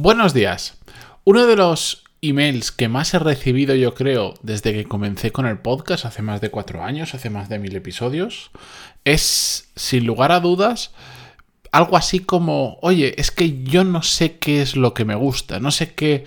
Buenos días. Uno de los emails que más he recibido yo creo desde que comencé con el podcast hace más de cuatro años, hace más de mil episodios, es sin lugar a dudas algo así como, oye, es que yo no sé qué es lo que me gusta, no sé qué,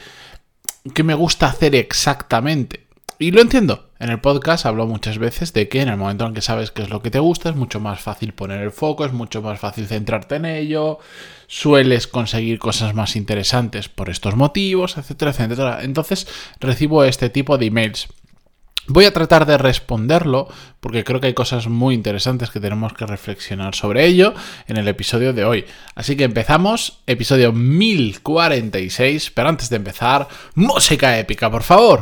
qué me gusta hacer exactamente. Y lo entiendo. En el podcast hablo muchas veces de que en el momento en que sabes qué es lo que te gusta es mucho más fácil poner el foco, es mucho más fácil centrarte en ello, sueles conseguir cosas más interesantes por estos motivos, etcétera, etcétera. Entonces recibo este tipo de emails. Voy a tratar de responderlo porque creo que hay cosas muy interesantes que tenemos que reflexionar sobre ello en el episodio de hoy. Así que empezamos, episodio 1046, pero antes de empezar, música épica, por favor.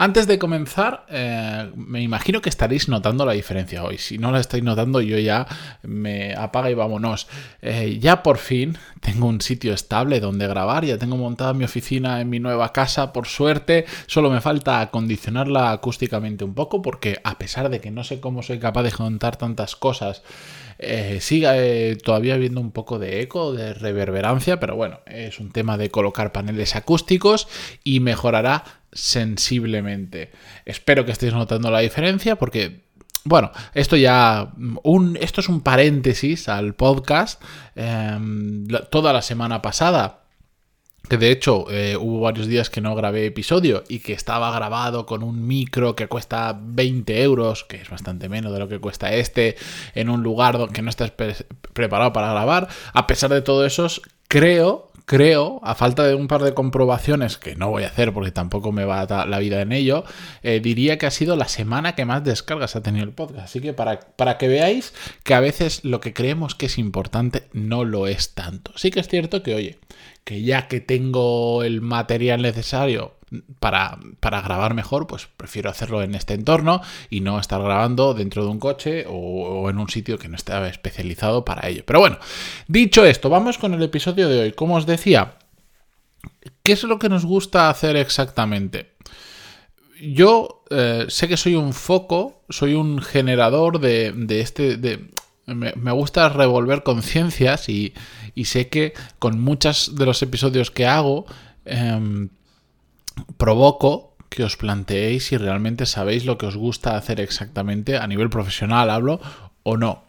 Antes de comenzar, eh, me imagino que estaréis notando la diferencia hoy. Si no la estáis notando, yo ya me apaga y vámonos. Eh, ya por fin tengo un sitio estable donde grabar, ya tengo montada mi oficina en mi nueva casa, por suerte. Solo me falta acondicionarla acústicamente un poco, porque a pesar de que no sé cómo soy capaz de contar tantas cosas, eh, sigue todavía habiendo un poco de eco, de reverberancia, pero bueno, es un tema de colocar paneles acústicos y mejorará sensiblemente. Espero que estéis notando la diferencia porque bueno, esto ya. Un, esto es un paréntesis al podcast. Em, toda la semana pasada. Que de hecho eh, hubo varios días que no grabé episodio y que estaba grabado con un micro que cuesta 20 euros, que es bastante menos de lo que cuesta este, en un lugar donde no estás preparado para grabar. A pesar de todo eso, creo creo, a falta de un par de comprobaciones, que no voy a hacer porque tampoco me va a dar la vida en ello, eh, diría que ha sido la semana que más descargas ha tenido el podcast. Así que para, para que veáis que a veces lo que creemos que es importante no lo es tanto. Sí que es cierto que, oye, que ya que tengo el material necesario para, para, grabar mejor, pues prefiero hacerlo en este entorno y no estar grabando dentro de un coche o, en un sitio que no esté especializado para ello. Pero bueno, dicho esto, vamos con el episodio de hoy. Como os decía, ¿qué es lo que nos gusta hacer exactamente? Yo eh, sé que soy un foco, soy un generador de, este... De, me, gusta revolver conciencias y, y, sé que con muchos de los episodios que hago... Em, provoco que os planteéis si realmente sabéis lo que os gusta hacer exactamente a nivel profesional, hablo, o no.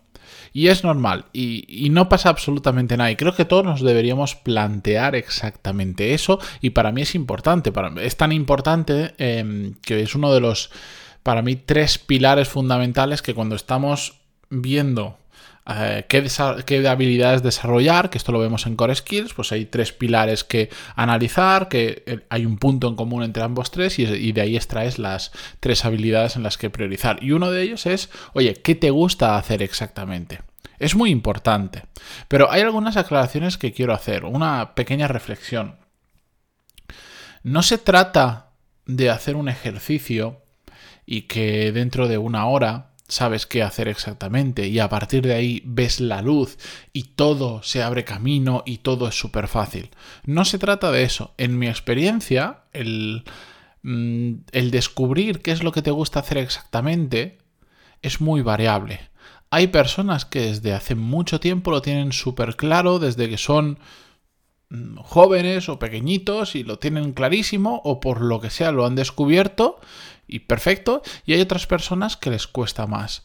Y es normal, y, no pasa absolutamente nada. Y creo que todos nos deberíamos plantear exactamente eso, y para mí es importante. Es tan importante em, que es uno de los, para mí, tres pilares fundamentales que cuando estamos viendo eh, qué, habilidades desarrollar, que esto lo vemos en Core Skills, pues hay tres pilares que analizar, que eh, hay un punto en común entre ambos tres y, de ahí extraes las tres habilidades en las que priorizar. Y uno de ellos es, oye, ¿qué te gusta hacer exactamente? Es muy importante. Pero hay algunas aclaraciones que quiero hacer, una pequeña reflexión. No se trata de hacer un ejercicio y que dentro de una hora sabes qué hacer exactamente y a partir de ahí ves la luz y todo se abre camino y todo es súper fácil. No se trata de eso. En mi experiencia, el, mm, el descubrir qué es lo que te gusta hacer exactamente es muy variable. Hay personas que desde hace mucho tiempo lo tienen súper claro, desde que son mm, jóvenes o pequeñitos y lo tienen clarísimo o por lo que sea lo han descubierto y perfecto, y hay otras personas que les cuesta más.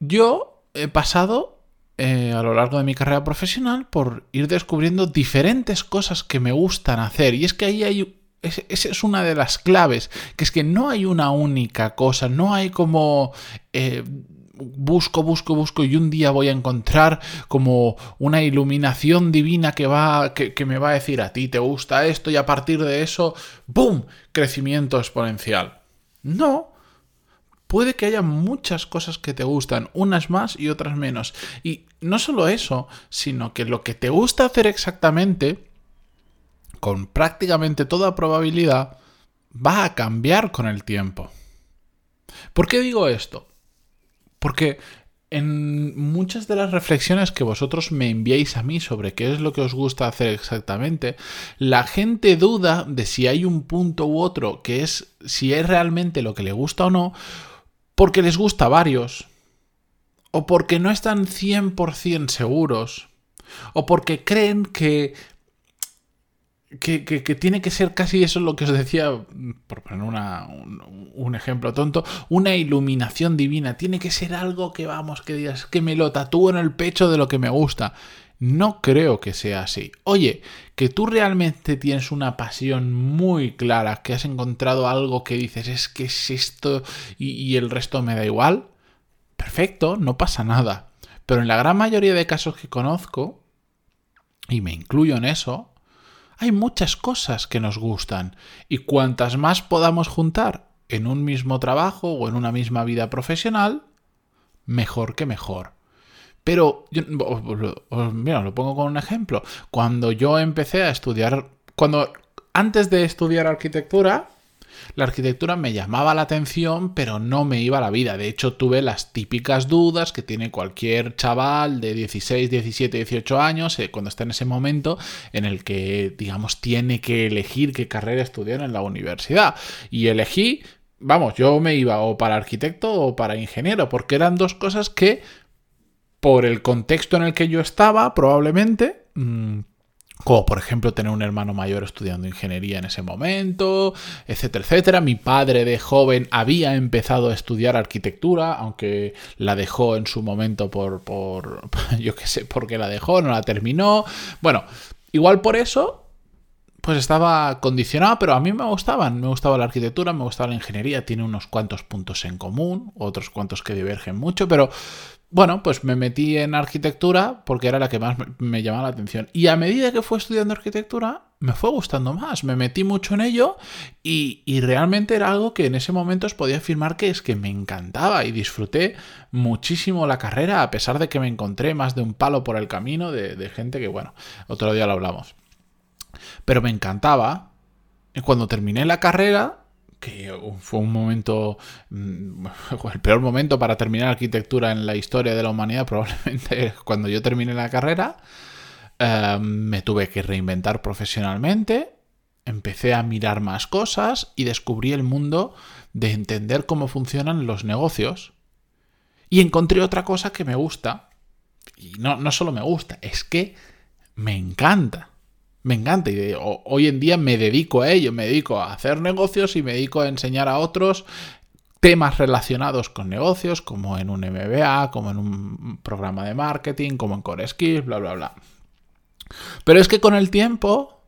Yo he pasado eh, a lo largo de mi carrera profesional por ir descubriendo diferentes cosas que me gustan hacer, y es que ahí hay esa es una de las claves, que es que no hay una única cosa, no hay como eh, busco, busco, busco y un día voy a encontrar como una iluminación divina que va, que, me va a decir a ti te gusta esto y a partir de eso, ¡boom! crecimiento exponencial. No, puede que haya muchas cosas que te gustan, unas más y otras menos. Y no solo eso, sino que lo que te gusta hacer exactamente, con prácticamente toda probabilidad, va a cambiar con el tiempo. ¿Por qué digo esto? Porque en muchas de las reflexiones que vosotros me enviáis a mí sobre qué es lo que os gusta hacer exactamente, la gente duda de si hay un punto u otro que es si es realmente lo que le gusta o no, porque les gusta varios, o porque no están 100% seguros, o porque creen que que, tiene que ser casi eso lo que os decía, por poner un, ejemplo tonto, una iluminación divina. Tiene que ser algo que vamos, que digas, que me lo tatúo en el pecho de lo que me gusta. No creo que sea así. Oye, que tú realmente tienes una pasión muy clara, que has encontrado algo que dices, es que es esto y, y el resto me da igual. Perfecto, no pasa nada. Pero en la gran mayoría de casos que conozco, y me incluyo en eso, hay muchas cosas que nos gustan y cuantas más podamos juntar en un mismo trabajo o en una misma vida profesional, mejor que mejor. Pero, yo, mira, lo pongo con un ejemplo. Cuando yo empecé a estudiar, cuando antes de estudiar arquitectura, la arquitectura me llamaba la atención, pero no me iba a la vida. De hecho, tuve las típicas dudas que tiene cualquier chaval de 16, 17, 18 años eh, cuando está en ese momento en el que, digamos, tiene que elegir qué carrera estudiar en la universidad. Y elegí, vamos, yo me iba o para arquitecto o para ingeniero, porque eran dos cosas que, por el contexto en el que yo estaba, probablemente... Mm, como por ejemplo tener un hermano mayor estudiando ingeniería en ese momento, etcétera, etcétera. Mi padre de joven había empezado a estudiar arquitectura, aunque la dejó en su momento por, por yo qué sé, por qué la dejó, no la terminó. Bueno, igual por eso pues estaba condicionado, pero a mí me gustaban. Me gustaba la arquitectura, me gustaba la ingeniería, tiene unos cuantos puntos en común, otros cuantos que divergen mucho, pero bueno, pues me metí en arquitectura porque era la que más me llamaba la atención. Y a medida que fue estudiando arquitectura, me fue gustando más. Me metí mucho en ello y, realmente era algo que en ese momento os podía afirmar que es que me encantaba y disfruté muchísimo la carrera, a pesar de que me encontré más de un palo por el camino de, de gente que, bueno, otro día lo hablamos. Pero me encantaba. Y cuando terminé la carrera, que fue un momento, mm, el peor momento para terminar arquitectura en la historia de la humanidad, probablemente cuando yo terminé la carrera, em, me tuve que reinventar profesionalmente, empecé a mirar más cosas y descubrí el mundo de entender cómo funcionan los negocios. Y encontré otra cosa que me gusta. Y no, no solo me gusta, es que me encanta me encanta y hoy en día me dedico a ello, me dedico a hacer negocios y me dedico a enseñar a otros temas relacionados con negocios, como en un MBA, como en un programa de marketing, como en Core Skills, bla, bla, bla. Pero es que con el tiempo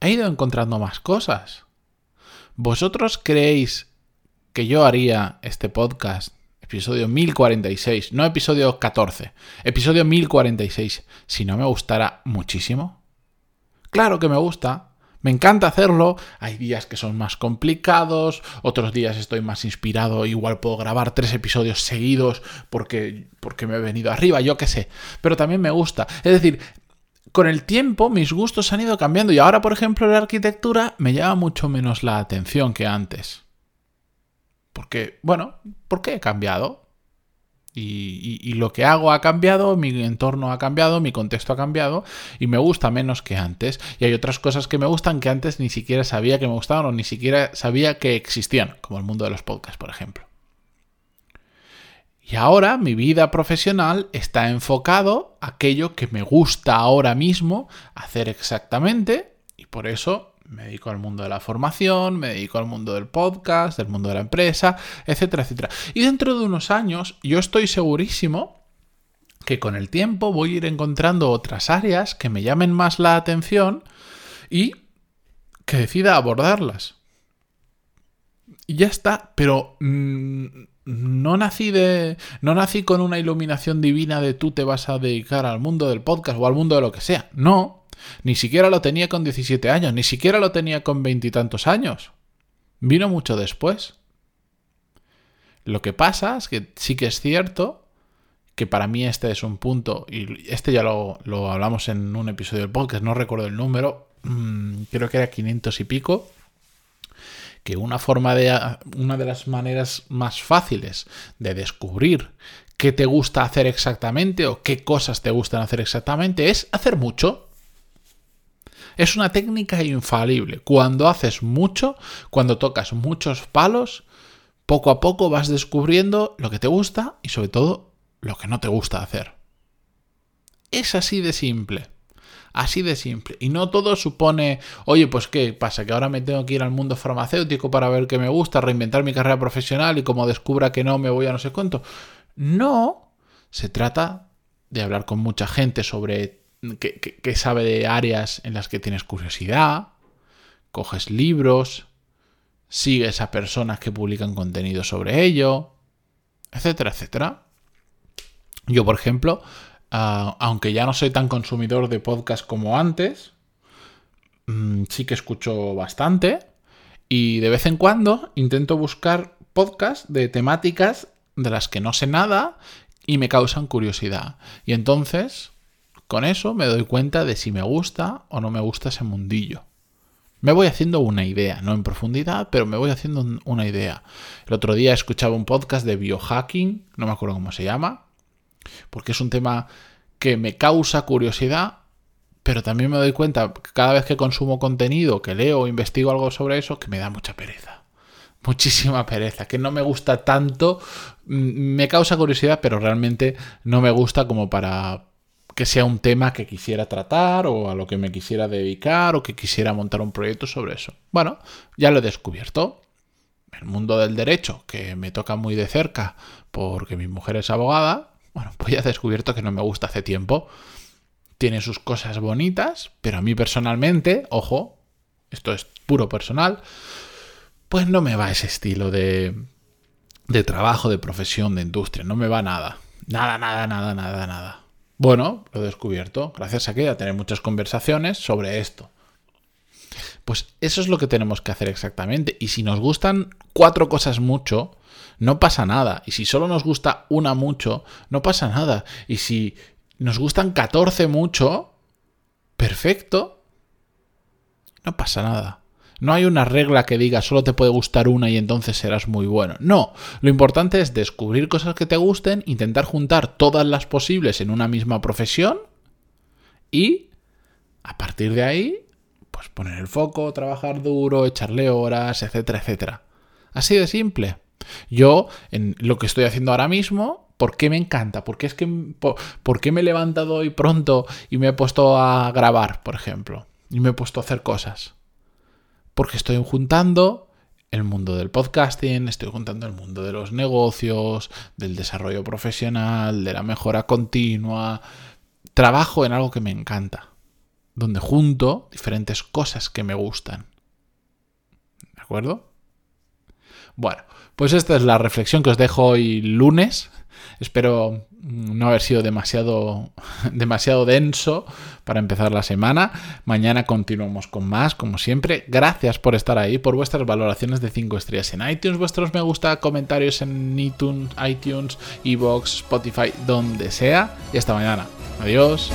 he ido encontrando más cosas. ¿Vosotros creéis que yo haría este podcast, episodio 1046, no episodio 14, episodio 1046, si no me gustara muchísimo? Claro que me gusta, me encanta hacerlo. Hay días que son más complicados, otros días estoy más inspirado, igual puedo grabar tres episodios seguidos porque, porque me he venido arriba, yo qué sé. Pero también me gusta. Es decir, con el tiempo mis gustos han ido cambiando y ahora, por ejemplo, la arquitectura me llama mucho menos la atención que antes. Porque, bueno, ¿por qué he cambiado? Y, lo que hago ha cambiado, mi entorno ha cambiado, mi contexto ha cambiado y me gusta menos que antes. Y hay otras cosas que me gustan que antes ni siquiera sabía que me gustaban o ni siquiera sabía que existían, como el mundo de los podcasts, por ejemplo. Y ahora mi vida profesional está enfocado a aquello que me gusta ahora mismo hacer exactamente y por eso me dedico al mundo de la formación, me dedico al mundo del podcast, del mundo de la empresa, etcétera, etcétera. Y dentro de unos años, yo estoy segurísimo que con el tiempo voy a ir encontrando otras áreas que me llamen más la atención y que decida abordarlas. Y ya está, pero mm, no nací de no nací con una iluminación divina de tú te vas a dedicar al mundo del podcast o al mundo de lo que sea. No, ni siquiera lo tenía con 17 años, ni siquiera lo tenía con veintitantos años. Vino mucho después. Lo que pasa es que sí que es cierto que para mí este es un punto, y este ya lo, hablamos en un episodio del podcast, no recuerdo el número, mm, creo que era 500 y pico, que una forma de una de las maneras más fáciles de descubrir qué te gusta hacer exactamente o qué cosas te gustan hacer exactamente es hacer mucho. Es una técnica infalible. Cuando haces mucho, cuando tocas muchos palos, poco a poco vas descubriendo lo que te gusta y sobre todo lo que no te gusta hacer. Es así de simple. Así de simple. Y no todo supone, oye, pues qué pasa, que ahora me tengo que ir al mundo farmacéutico para ver qué me gusta, reinventar mi carrera profesional y como descubra que no me voy a no sé cuánto. No, se trata de hablar con mucha gente sobre qué sabe de áreas en las que tienes curiosidad, coges libros, sigues a personas que publican contenido sobre ello, etcétera, etcétera. Yo, por ejemplo, Ah, aunque ya no soy tan consumidor de podcast como antes, mm, sí que escucho bastante y de vez en cuando intento buscar podcasts de temáticas de las que no sé nada y me causan curiosidad. Y entonces, con eso me doy cuenta de si me gusta o no me gusta ese mundillo. Me voy haciendo una idea, no en profundidad, pero me voy haciendo una idea. El otro día escuchaba un podcast de biohacking, no me acuerdo cómo se llama, porque es un tema que me causa curiosidad, pero también me doy cuenta cada vez que consumo contenido, que leo o investigo algo sobre eso, que me da mucha pereza. Muchísima pereza, que no me gusta tanto, mm, me causa curiosidad, pero realmente no me gusta como para que sea un tema que quisiera tratar o a lo que me quisiera dedicar o que quisiera montar un proyecto sobre eso. Bueno, ya lo he descubierto. El mundo del derecho, que me toca muy de cerca porque mi mujer es abogada, bueno, pues ya he descubierto que no me gusta hace tiempo. Tiene sus cosas bonitas, pero a mí personalmente, ojo, esto es puro personal, pues no me va ese estilo de, de trabajo, de profesión, de industria. No me va nada. Nada, nada, nada, nada, nada. Bueno, lo he descubierto gracias a que a tener muchas conversaciones sobre esto. Pues eso es lo que tenemos que hacer exactamente. Y si nos gustan cuatro cosas mucho, no pasa nada. Y si solo nos gusta una mucho, no pasa nada. Y si nos gustan 14 mucho, perfecto. No pasa nada. No hay una regla que diga solo te puede gustar una y entonces serás muy bueno. No, lo importante es descubrir cosas que te gusten, intentar juntar todas las posibles en una misma profesión y a partir de ahí, pues poner el foco, trabajar duro, echarle horas, etcétera, etcétera. Así de simple. Yo, en lo que estoy haciendo ahora mismo, ¿por qué me encanta? ¿Por qué, es que, por, qué me he levantado hoy pronto y me he puesto a grabar, por ejemplo? Y me he puesto a hacer cosas. Porque estoy juntando el mundo del podcasting, estoy juntando el mundo de los negocios, del desarrollo profesional, de la mejora continua. Trabajo en algo que me encanta, donde junto diferentes cosas que me gustan. ¿De acuerdo? Bueno, pues esta es la reflexión que os dejo hoy lunes. Espero no haber sido demasiado, demasiado denso para empezar la semana. Mañana continuamos con más, como siempre. Gracias por estar ahí, por vuestras valoraciones de 5 estrellas en iTunes, vuestros me gusta, comentarios en iTunes, iTunes, Evox, Spotify, donde sea. Y hasta mañana. Adiós.